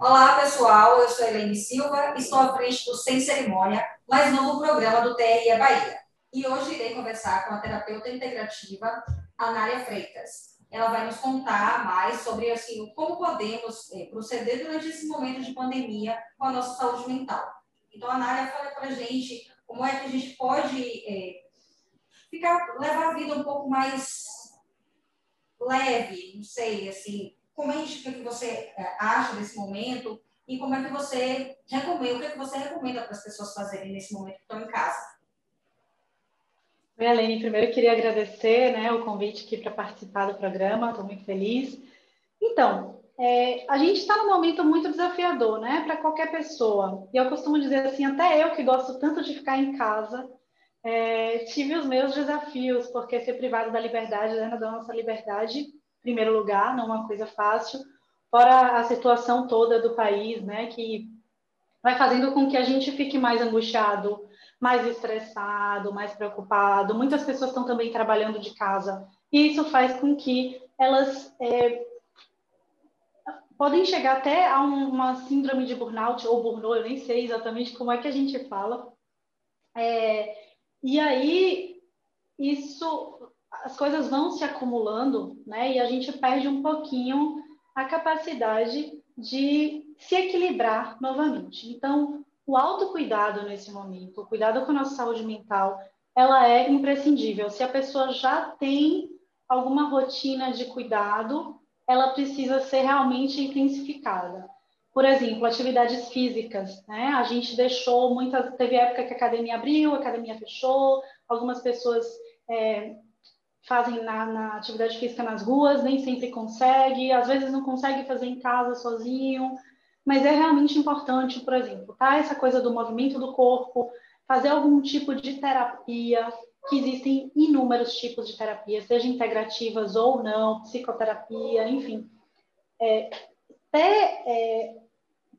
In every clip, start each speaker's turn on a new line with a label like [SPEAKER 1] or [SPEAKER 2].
[SPEAKER 1] Olá, pessoal. Eu sou Helene Silva, estou à frente do Sem Cerimônia, mais novo programa do TRE Bahia. E hoje irei conversar com a terapeuta integrativa Anália Freitas. Ela vai nos contar mais sobre assim, como podemos é, proceder durante esse momento de pandemia com a nossa saúde mental. Então, Anália fala para a gente como é que a gente pode é, ficar, levar a vida um pouco mais leve, não sei, assim, Comente o que você é, acha desse momento e como é que você recomenda, o que, é que você recomenda para as pessoas fazerem nesse momento que estão em casa.
[SPEAKER 2] Oi, Alene, primeiro eu queria agradecer né, o convite aqui para participar do programa, estou muito feliz. Então, é, a gente está num momento muito desafiador, né, para qualquer pessoa. E eu costumo dizer assim, até eu que gosto tanto de ficar em casa, é, tive os meus desafios, porque ser privado da liberdade, né, da nossa liberdade, primeiro lugar, não é uma coisa fácil, fora a situação toda do país, né, que vai fazendo com que a gente fique mais angustiado, mais estressado, mais preocupado. Muitas pessoas estão também trabalhando de casa, e isso faz com que elas é, podem chegar até a uma síndrome de burnout ou burnout, eu nem sei exatamente como é que a gente fala. É, e aí, isso as coisas vão se acumulando, né? E a gente perde um pouquinho a capacidade de se equilibrar novamente. Então, o autocuidado nesse momento, o cuidado com a nossa saúde mental, ela é imprescindível. Se a pessoa já tem alguma rotina de cuidado, ela precisa ser realmente intensificada. Por exemplo, atividades físicas, né? A gente deixou muitas, teve época que a academia abriu, a academia fechou, algumas pessoas é, fazem na, na, atividade física nas ruas, nem sempre consegue, às vezes não consegue fazer em casa sozinho, mas é realmente importante, por exemplo, tá? Essa coisa do movimento do corpo, fazer algum tipo de terapia, que existem inúmeros tipos de terapia, seja integrativas ou não, psicoterapia, enfim. É, ter é,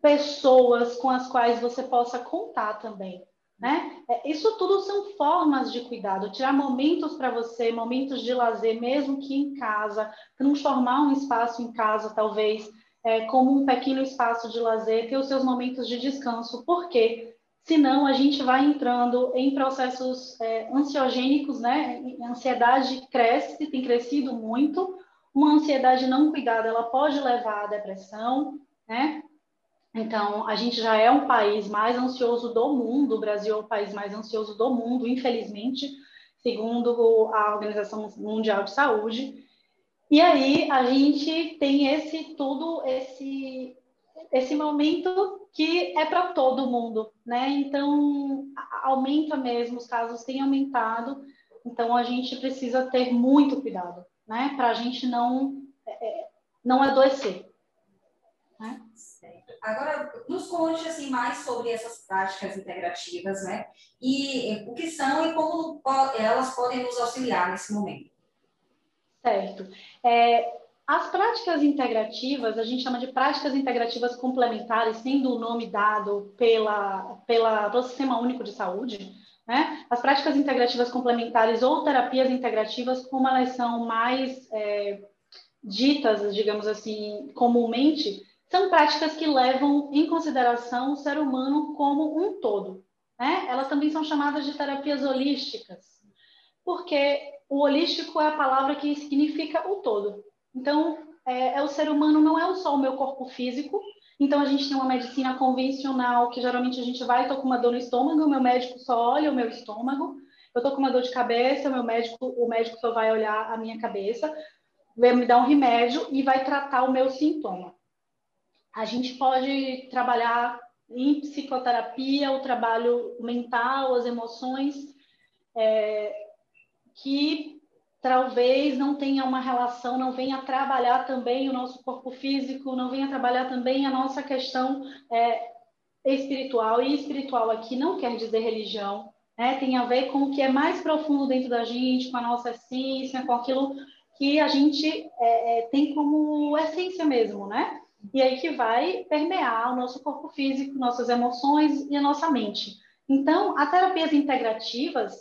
[SPEAKER 2] pessoas com as quais você possa contar também. Né? É, isso tudo são formas de cuidado, tirar momentos para você, momentos de lazer, mesmo que em casa, transformar um espaço em casa, talvez, é, como um pequeno espaço de lazer, ter os seus momentos de descanso, porque senão a gente vai entrando em processos é, ansiogênicos, né? A ansiedade cresce, tem crescido muito, uma ansiedade não cuidada, ela pode levar à depressão, né? Então, a gente já é um país mais ansioso do mundo, o Brasil é o país mais ansioso do mundo, infelizmente, segundo a Organização Mundial de Saúde. E aí a gente tem esse tudo, esse esse momento que é para todo mundo, né? Então aumenta mesmo, os casos têm aumentado, então a gente precisa ter muito cuidado, né? Para a gente não é, não adoecer.
[SPEAKER 1] Né? Agora, nos conte assim, mais sobre essas práticas integrativas, né? E o que são e como elas podem nos auxiliar nesse momento.
[SPEAKER 2] Certo. É, as práticas integrativas, a gente chama de práticas integrativas complementares, sendo o nome dado pela, pela, pelo Sistema Único de Saúde, né? As práticas integrativas complementares ou terapias integrativas, como elas são mais é, ditas, digamos assim, comumente, são práticas que levam em consideração o ser humano como um todo. Né? Elas também são chamadas de terapias holísticas, porque o holístico é a palavra que significa o todo. Então, é, é o ser humano, não é só o meu corpo físico. Então, a gente tem uma medicina convencional, que geralmente a gente vai, estou com uma dor no estômago, o meu médico só olha o meu estômago. Eu estou com uma dor de cabeça, o meu médico, o médico só vai olhar a minha cabeça, vai me dar um remédio e vai tratar o meu sintoma. A gente pode trabalhar em psicoterapia, o trabalho mental, as emoções, é, que talvez não tenha uma relação, não venha trabalhar também o nosso corpo físico, não venha trabalhar também a nossa questão é, espiritual. E espiritual aqui não quer dizer religião, né? tem a ver com o que é mais profundo dentro da gente, com a nossa essência, com aquilo que a gente é, é, tem como essência mesmo, né? E aí que vai permear o nosso corpo físico, nossas emoções e a nossa mente. Então, as terapias integrativas,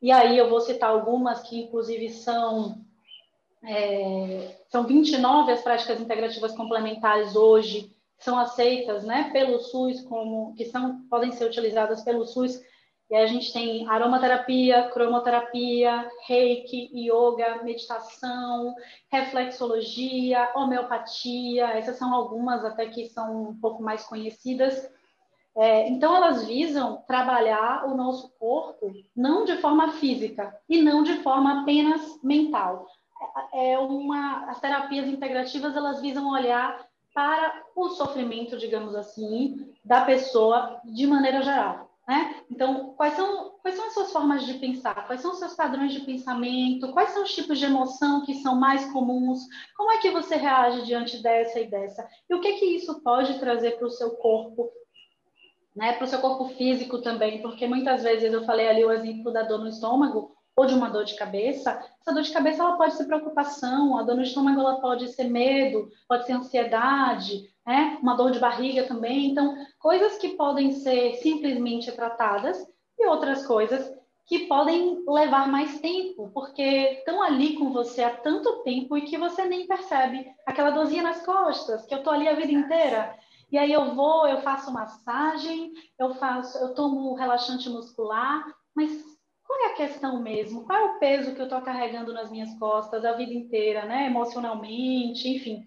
[SPEAKER 2] e aí eu vou citar algumas que inclusive são é, são 29 as práticas integrativas complementares hoje são aceitas, né, pelo SUS como que são podem ser utilizadas pelo SUS. E a gente tem aromaterapia, cromoterapia, reiki, yoga, meditação, reflexologia, homeopatia. Essas são algumas até que são um pouco mais conhecidas. É, então, elas visam trabalhar o nosso corpo não de forma física e não de forma apenas mental. É, é uma, as terapias integrativas elas visam olhar para o sofrimento, digamos assim, da pessoa de maneira geral. Né? Então, quais são, quais são as suas formas de pensar? Quais são os seus padrões de pensamento? Quais são os tipos de emoção que são mais comuns? Como é que você reage diante dessa e dessa? E o que que isso pode trazer para o seu corpo né, para o seu corpo físico também, porque muitas vezes eu falei ali o exemplo da dor no estômago ou de uma dor de cabeça. Essa dor de cabeça ela pode ser preocupação, a dor no estômago ela pode ser medo, pode ser ansiedade, né, uma dor de barriga também. Então, coisas que podem ser simplesmente tratadas e outras coisas que podem levar mais tempo, porque estão ali com você há tanto tempo e que você nem percebe aquela dorzinha nas costas, que eu tô ali a vida inteira. E aí eu vou, eu faço massagem, eu faço, eu tomo relaxante muscular, mas qual é a questão mesmo? Qual é o peso que eu estou carregando nas minhas costas a vida inteira, né? Emocionalmente, enfim.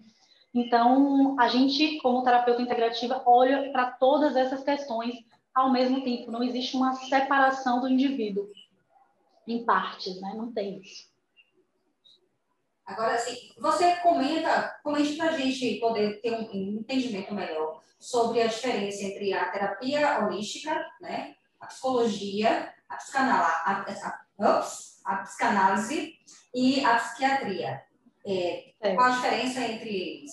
[SPEAKER 2] Então, a gente, como terapeuta integrativa, olha para todas essas questões ao mesmo tempo. Não existe uma separação do indivíduo em partes, né? Não tem isso.
[SPEAKER 1] Agora, você comenta, comente para a gente poder ter um entendimento melhor sobre a diferença entre a terapia holística, né, a psicologia, a, a, a, a psicanálise e a psiquiatria. É, é. Qual a diferença entre eles?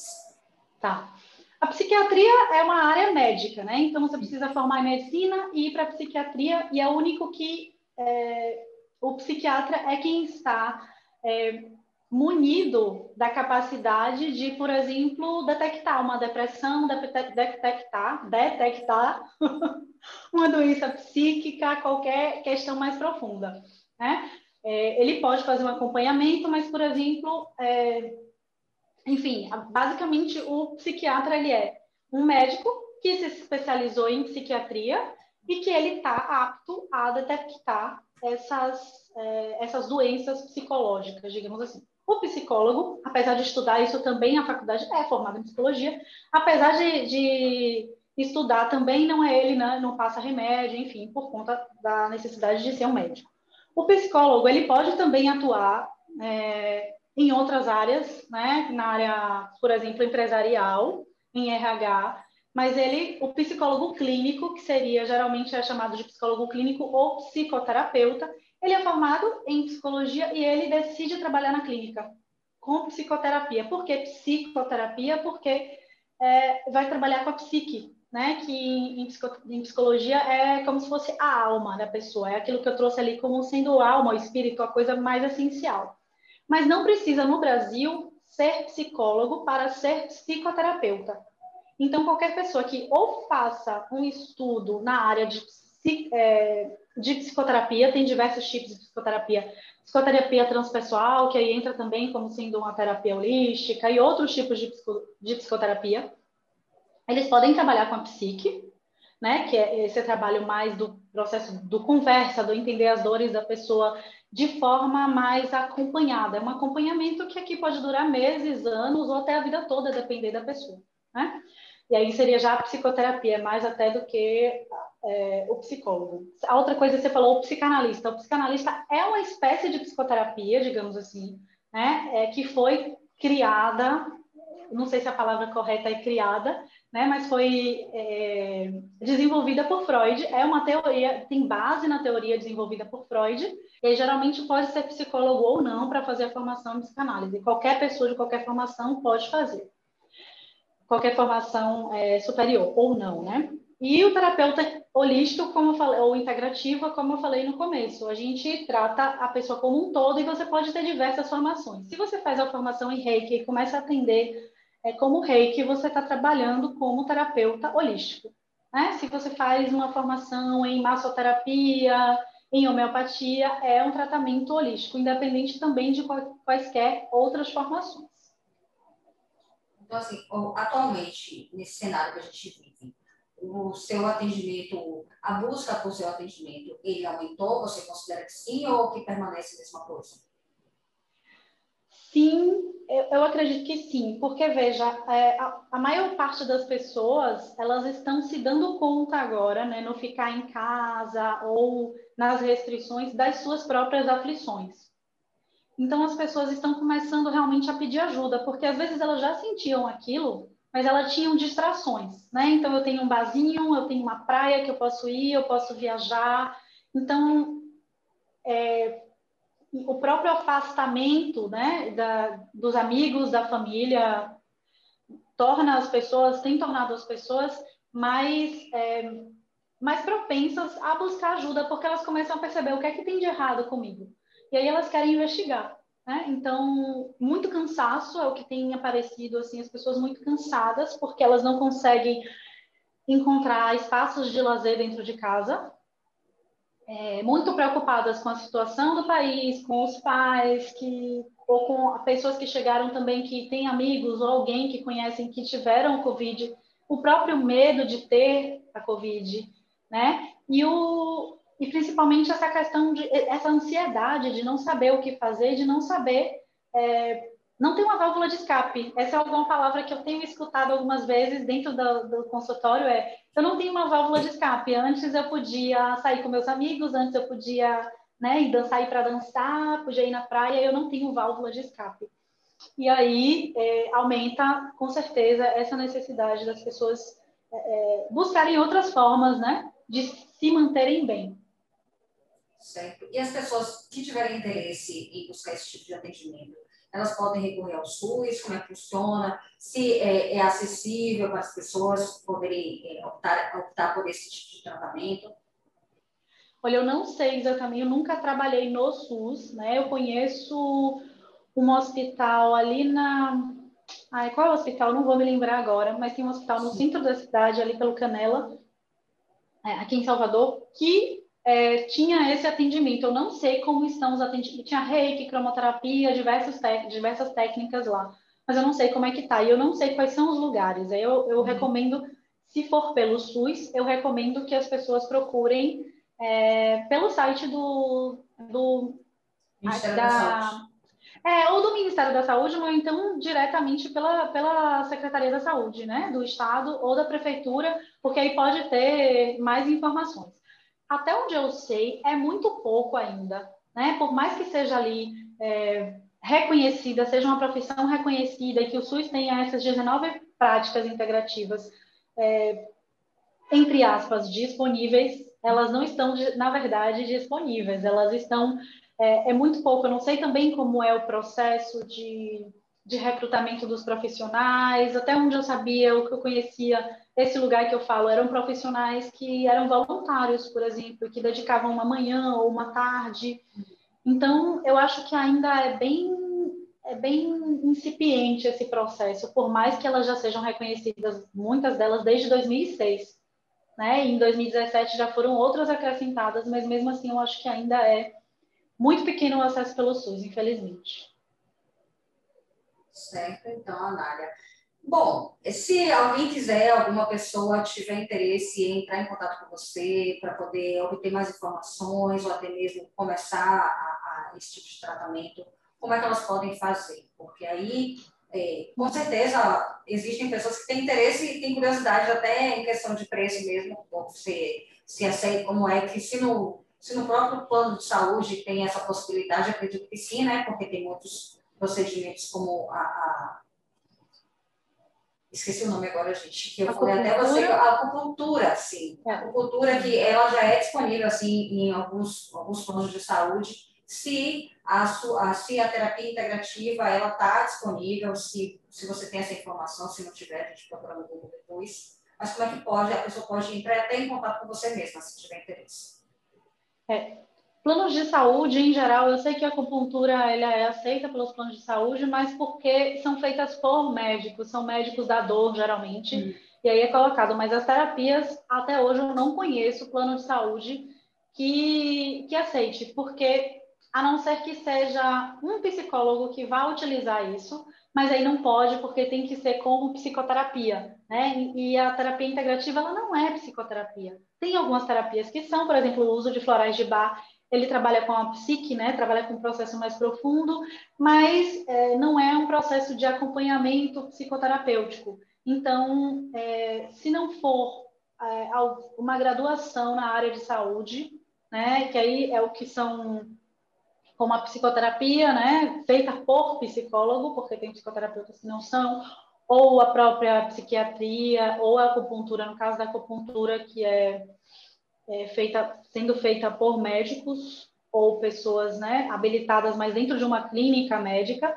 [SPEAKER 2] Tá. A psiquiatria é uma área médica, né? Então você precisa formar em medicina e ir para a psiquiatria, e é o único que é, o psiquiatra é quem está é, munido da capacidade de, por exemplo, detectar uma depressão, detectar, detectar uma doença psíquica, qualquer questão mais profunda. Né? É, ele pode fazer um acompanhamento, mas, por exemplo, é, enfim, basicamente o psiquiatra ele é um médico que se especializou em psiquiatria e que ele está apto a detectar essas, é, essas doenças psicológicas, digamos assim. O psicólogo, apesar de estudar isso também, a faculdade é formada em psicologia, apesar de, de estudar também, não é ele, né, não passa remédio, enfim, por conta da necessidade de ser um médico. O psicólogo, ele pode também atuar é, em outras áreas, né, na área, por exemplo, empresarial, em RH, mas ele, o psicólogo clínico, que seria geralmente é chamado de psicólogo clínico ou psicoterapeuta, ele é formado em psicologia e ele decide trabalhar na clínica com psicoterapia. Por que psicoterapia? Porque é, vai trabalhar com a psique, né? Que em, psicologia é como se fosse a alma da pessoa. É aquilo que eu trouxe ali como sendo alma, o espírito, a coisa mais essencial. Mas não precisa no Brasil ser psicólogo para ser psicoterapeuta. Então, qualquer pessoa que ou faça um estudo na área de é, de psicoterapia, tem diversos tipos de psicoterapia. Psicoterapia transpessoal, que aí entra também como sendo uma terapia holística, e outros tipos de, psico, de psicoterapia. Eles podem trabalhar com a psique, né, que é esse trabalho mais do processo do conversa, do entender as dores da pessoa de forma mais acompanhada. É um acompanhamento que aqui pode durar meses, anos ou até a vida toda, depender da pessoa, né? E aí seria já a psicoterapia, mais até do que é, o psicólogo. A outra coisa que você falou, o psicanalista. O psicanalista é uma espécie de psicoterapia, digamos assim, né? É, que foi criada, não sei se a palavra correta é criada, né? Mas foi é, desenvolvida por Freud. É uma teoria, tem base na teoria desenvolvida por Freud. E geralmente pode ser psicólogo ou não para fazer a formação em psicanálise. Qualquer pessoa de qualquer formação pode fazer. Qualquer formação é, superior ou não, né? E o terapeuta holístico, como falei, ou integrativo, como eu falei no começo, a gente trata a pessoa como um todo e você pode ter diversas formações. Se você faz a formação em Reiki e começa a atender é, como Reiki, você está trabalhando como terapeuta holístico. Né? Se você faz uma formação em massoterapia, em homeopatia, é um tratamento holístico, independente também de quaisquer outras formações.
[SPEAKER 1] Então, assim, atualmente, nesse cenário que a gente vive, o seu atendimento, a busca por seu atendimento, ele aumentou? Você considera que sim ou que permanece a mesma coisa?
[SPEAKER 2] Sim, eu, acredito que sim, porque veja, é, a, a, maior parte das pessoas elas estão se dando conta agora, né, no ficar em casa ou nas restrições das suas próprias aflições. Então as pessoas estão começando realmente a pedir ajuda, porque às vezes elas já sentiam aquilo, mas elas tinham distrações, né? Então eu tenho um barzinho, eu tenho uma praia que eu posso ir, eu posso viajar. Então é, o próprio afastamento né, da, dos amigos, da família, torna as pessoas, tem tornado as pessoas mais, é, mais propensas a buscar ajuda, porque elas começam a perceber o que é que tem de errado comigo. E aí elas querem investigar. Né? Então, muito cansaço é o que tem aparecido, assim, as pessoas muito cansadas, porque elas não conseguem encontrar espaços de lazer dentro de casa, é, muito preocupadas com a situação do país, com os pais, que, ou com pessoas que chegaram também que têm amigos ou alguém que conhecem que tiveram Covid, o próprio medo de ter a Covid, né? E, o, e principalmente essa questão de essa ansiedade de não saber o que fazer, de não saber é, não tem uma válvula de escape. Essa é alguma palavra que eu tenho escutado algumas vezes dentro do, do, consultório, é eu não tenho uma válvula de escape. Antes eu podia sair com meus amigos, antes eu podia né, ir dançar, ir para dançar, podia ir na praia, eu não tenho válvula de escape. E aí é, aumenta, com certeza, essa necessidade das pessoas é, é buscarem outras formas né, de se manterem bem.
[SPEAKER 1] Certo. E as pessoas que tiverem interesse em buscar esse tipo de atendimento, elas podem recorrer ao SUS, como é que funciona, se é, é acessível para as pessoas poderem é, optar, optar por esse tipo de tratamento.
[SPEAKER 2] Olha, eu não sei exatamente, eu nunca trabalhei no SUS, né? Eu conheço um hospital ali na. Ai, qual é o hospital? Não vou me lembrar agora, mas tem um hospital no centro da cidade, ali pelo Canela, é, aqui em Salvador, que é, tinha esse atendimento. Eu não sei como estão os atendimentos. Tinha reiki, cromoterapia, diversas, diversas técnicas lá. Mas eu não sei como é que tá. E eu não sei quais são os lugares. Eu, eu uhum. recomendo, se for pelo SUS, eu recomendo que as pessoas procurem é, pelo site do. do
[SPEAKER 1] Ministério da, da Saúde.
[SPEAKER 2] É, ou do Ministério da Saúde, ou então diretamente pela, pela Secretaria da Saúde, né? Do Estado ou da Prefeitura, porque aí pode ter mais informações até onde eu sei, é muito pouco ainda, né? Por mais que seja ali é, reconhecida, seja uma profissão reconhecida e que o SUS tenha essas 19 práticas integrativas, é, entre aspas, disponíveis, elas não estão, na verdade, disponíveis, elas estão, é, é muito pouco. Eu não sei também como é o processo de, de recrutamento dos profissionais, até onde eu sabia, o que eu conhecia esse lugar que eu falo eram profissionais que eram voluntários, por exemplo, que dedicavam uma manhã ou uma tarde. Então, eu acho que ainda é bem é bem incipiente esse processo, por mais que elas já sejam reconhecidas, muitas delas desde 2006, né? Em 2017 já foram outras acrescentadas, mas mesmo assim eu acho que ainda é muito pequeno o acesso pelo SUS, infelizmente.
[SPEAKER 1] Certo, então, Anália. Bom, se alguém quiser, alguma pessoa tiver interesse em entrar em contato com você para poder obter mais informações ou até mesmo começar a, a esse tipo de tratamento, como é que elas podem fazer? Porque aí, é, com certeza, existem pessoas que têm interesse e têm curiosidade até em questão de preço mesmo, se, se aceita, como é que se no, se no próprio plano de saúde tem essa possibilidade, acredito que sim, né? Porque tem muitos procedimentos como a, a esqueci o nome agora, gente, que eu falei até você, a acupuntura, sim. É. A acupuntura que ela já é disponível, assim, em alguns, alguns planos de saúde, se a, sua, se a terapia integrativa, ela está disponível, se, se você tem essa informação, se não tiver, a gente procura no Google depois. Mas como é que pode, a pessoa pode entrar até em contato com você mesma, se tiver interesse.
[SPEAKER 2] É, Planos de saúde, em geral, eu sei que a acupuntura ela é aceita pelos planos de saúde, mas porque são feitas por médicos, são médicos da dor, geralmente, hum. e aí é colocado. Mas as terapias, até hoje, eu não conheço plano de saúde que, que aceite, porque a não ser que seja um psicólogo que vá utilizar isso, mas aí não pode porque tem que ser como psicoterapia, né? E a terapia integrativa ela não é psicoterapia. Tem algumas terapias que são, por exemplo, o uso de florais de bar, ele trabalha com a psique, né? Trabalha com um processo mais profundo, mas é, não é um processo de acompanhamento psicoterapêutico. Então, é, se não for é, uma graduação na área de saúde, né? Que aí é o que são como a psicoterapia, né, feita por psicólogo, porque tem psicoterapeutas que não são, ou a própria psiquiatria, ou a acupuntura, no caso da acupuntura, que é, é feita, sendo feita por médicos ou pessoas, né, habilitadas, mas dentro de uma clínica médica,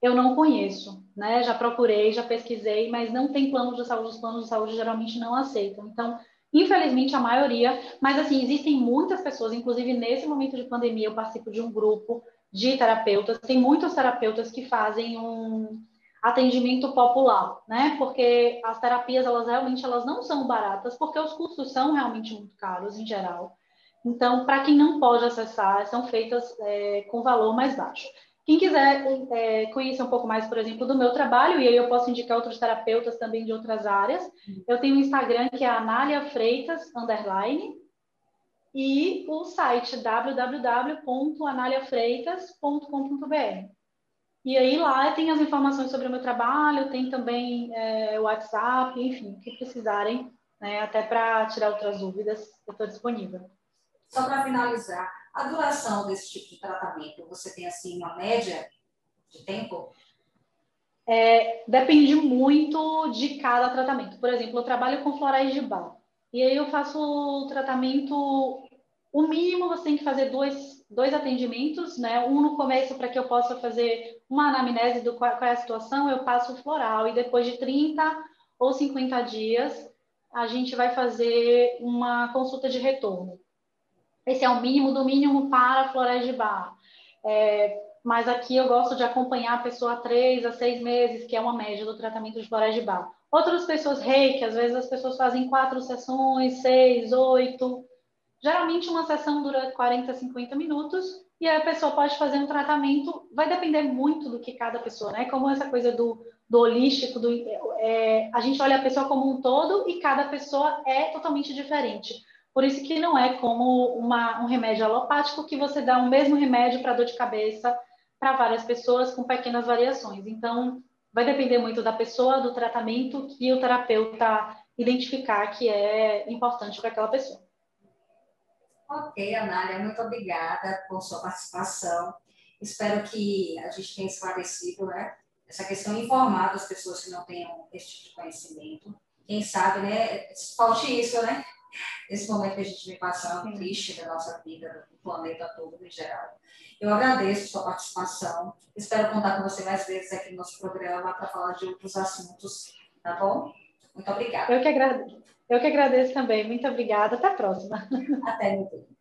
[SPEAKER 2] eu não conheço, né? Já procurei, já pesquisei, mas não tem plano de saúde, os planos de saúde geralmente não aceitam. Então, Infelizmente, a maioria, mas assim, existem muitas pessoas, inclusive nesse momento de pandemia, eu participo de um grupo de terapeutas, tem muitos terapeutas que fazem um atendimento popular, né? Porque as terapias, elas realmente elas não são baratas, porque os custos são realmente muito caros em geral. Então, para quem não pode acessar, são feitas é, com valor mais baixo. Quem quiser é, conhecer um pouco mais, por exemplo, do meu trabalho, e aí eu posso indicar outros terapeutas também de outras áreas, eu tenho um Instagram que é Anália Freitas, underline, e o site www.analiafreitas.com.br. E aí lá tem as informações sobre o meu trabalho, tem também é, o WhatsApp, enfim, o que precisarem, né, até para tirar outras dúvidas, eu estou disponível.
[SPEAKER 1] Só para finalizar, a duração desse tipo de tratamento, você tem assim uma média de tempo?
[SPEAKER 2] É, depende muito de cada tratamento. Por exemplo, eu trabalho com florais de bar. E aí eu faço o tratamento. O mínimo você tem que fazer dois, dois atendimentos, né? Um no começo para que eu possa fazer uma anamnese do qual, qual é a situação, eu passo o floral. E depois de 30 ou 50 dias, a gente vai fazer uma consulta de retorno. Esse é o mínimo do mínimo para florais de bar. É, mas aqui eu gosto de acompanhar a pessoa há três a seis meses, que é uma média do tratamento de florais de bar. Outras pessoas reiki, às vezes as pessoas fazem quatro sessões, seis, oito. Geralmente uma sessão dura 40, 50 minutos e a pessoa pode fazer um tratamento, vai depender muito do que cada pessoa, né? Como essa coisa do, do holístico, do, é, a gente olha a pessoa como um todo e cada pessoa é totalmente diferente. Por isso que não é como uma, um remédio alopático que você dá o mesmo remédio para dor de cabeça para várias pessoas com pequenas variações. Então, vai depender muito da pessoa, do tratamento que o terapeuta identificar que é importante para aquela pessoa.
[SPEAKER 1] Ok, Anália, muito obrigada por sua participação. Espero que a gente tenha esclarecido né, essa questão, informado as pessoas que não tenham esse tipo de conhecimento. Quem sabe, né, falte isso, né? esse momento que a gente vem passando Sim. triste da nossa vida, do planeta todo em geral. Eu agradeço sua participação. Espero contar com você mais vezes aqui no nosso programa para falar de outros assuntos, tá bom? Muito obrigada.
[SPEAKER 2] Eu que agradeço. Eu que agradeço também. Muito obrigada. Até a próxima.
[SPEAKER 1] Até, meu bem.